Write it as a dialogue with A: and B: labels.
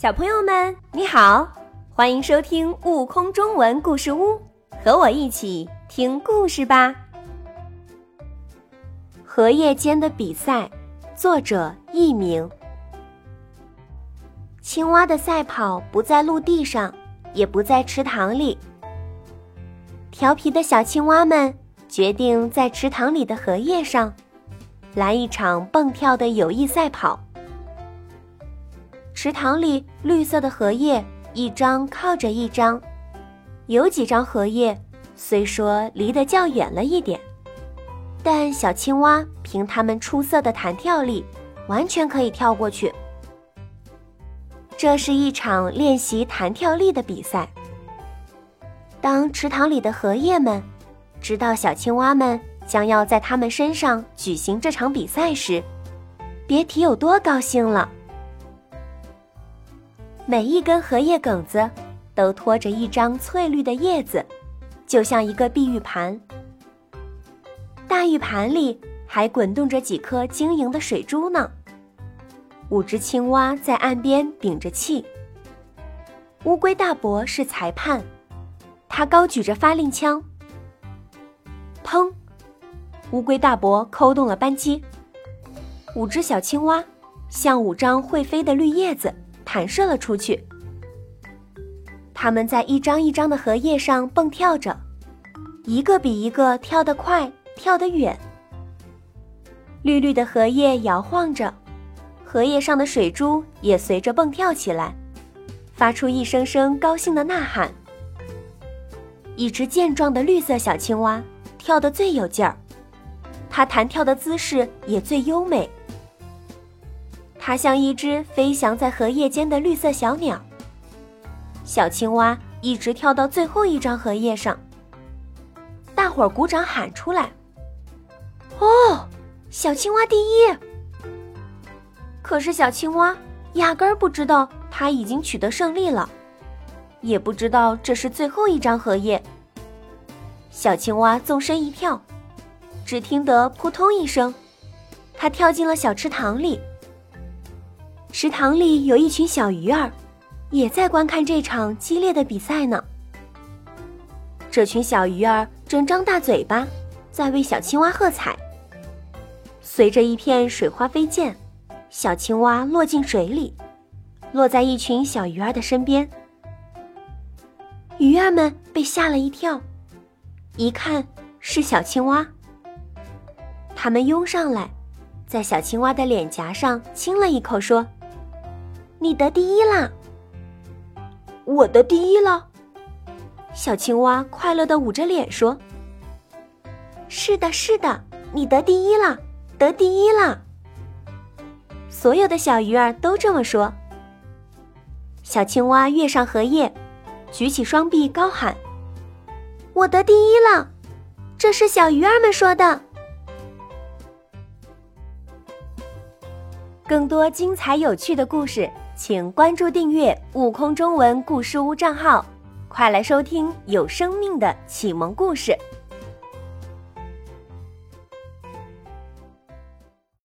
A: 小朋友们，你好，欢迎收听《悟空中文故事屋》，和我一起听故事吧。荷叶间的比赛，作者佚名。青蛙的赛跑不在陆地上，也不在池塘里。调皮的小青蛙们决定在池塘里的荷叶上，来一场蹦跳的友谊赛跑。池塘里绿色的荷叶一张靠着一张，有几张荷叶虽说离得较远了一点，但小青蛙凭它们出色的弹跳力，完全可以跳过去。这是一场练习弹跳力的比赛。当池塘里的荷叶们知道小青蛙们将要在它们身上举行这场比赛时，别提有多高兴了。每一根荷叶梗子都托着一张翠绿的叶子，就像一个碧玉盘。大玉盘里还滚动着几颗晶莹的水珠呢。五只青蛙在岸边屏着气。乌龟大伯是裁判，他高举着发令枪。砰！乌龟大伯扣动了扳机。五只小青蛙像五张会飞的绿叶子。弹射了出去。它们在一张一张的荷叶上蹦跳着，一个比一个跳得快，跳得远。绿绿的荷叶摇晃着，荷叶上的水珠也随着蹦跳起来，发出一声声高兴的呐喊。一只健壮的绿色小青蛙跳得最有劲儿，它弹跳的姿势也最优美。它像一只飞翔在荷叶间的绿色小鸟。小青蛙一直跳到最后一张荷叶上。大伙儿鼓掌喊出来：“哦，小青蛙第一！”可是小青蛙压根儿不知道它已经取得胜利了，也不知道这是最后一张荷叶。小青蛙纵身一跳，只听得扑通一声，它跳进了小池塘里。池塘里有一群小鱼儿，也在观看这场激烈的比赛呢。这群小鱼儿正张大嘴巴，在为小青蛙喝彩。随着一片水花飞溅，小青蛙落进水里，落在一群小鱼儿的身边。鱼儿们被吓了一跳，一看是小青蛙，它们拥上来，在小青蛙的脸颊上亲了一口，说。你得第一啦！
B: 我得第一了。
A: 小青蛙快乐的捂着脸说：“是的，是的，你得第一了，得第一了。”所有的小鱼儿都这么说。小青蛙跃上荷叶，举起双臂高喊：“我得第一了！”这是小鱼儿们说的。更多精彩有趣的故事。请关注订阅“悟空中文故事屋”账号，快来收听有生命的启蒙故事。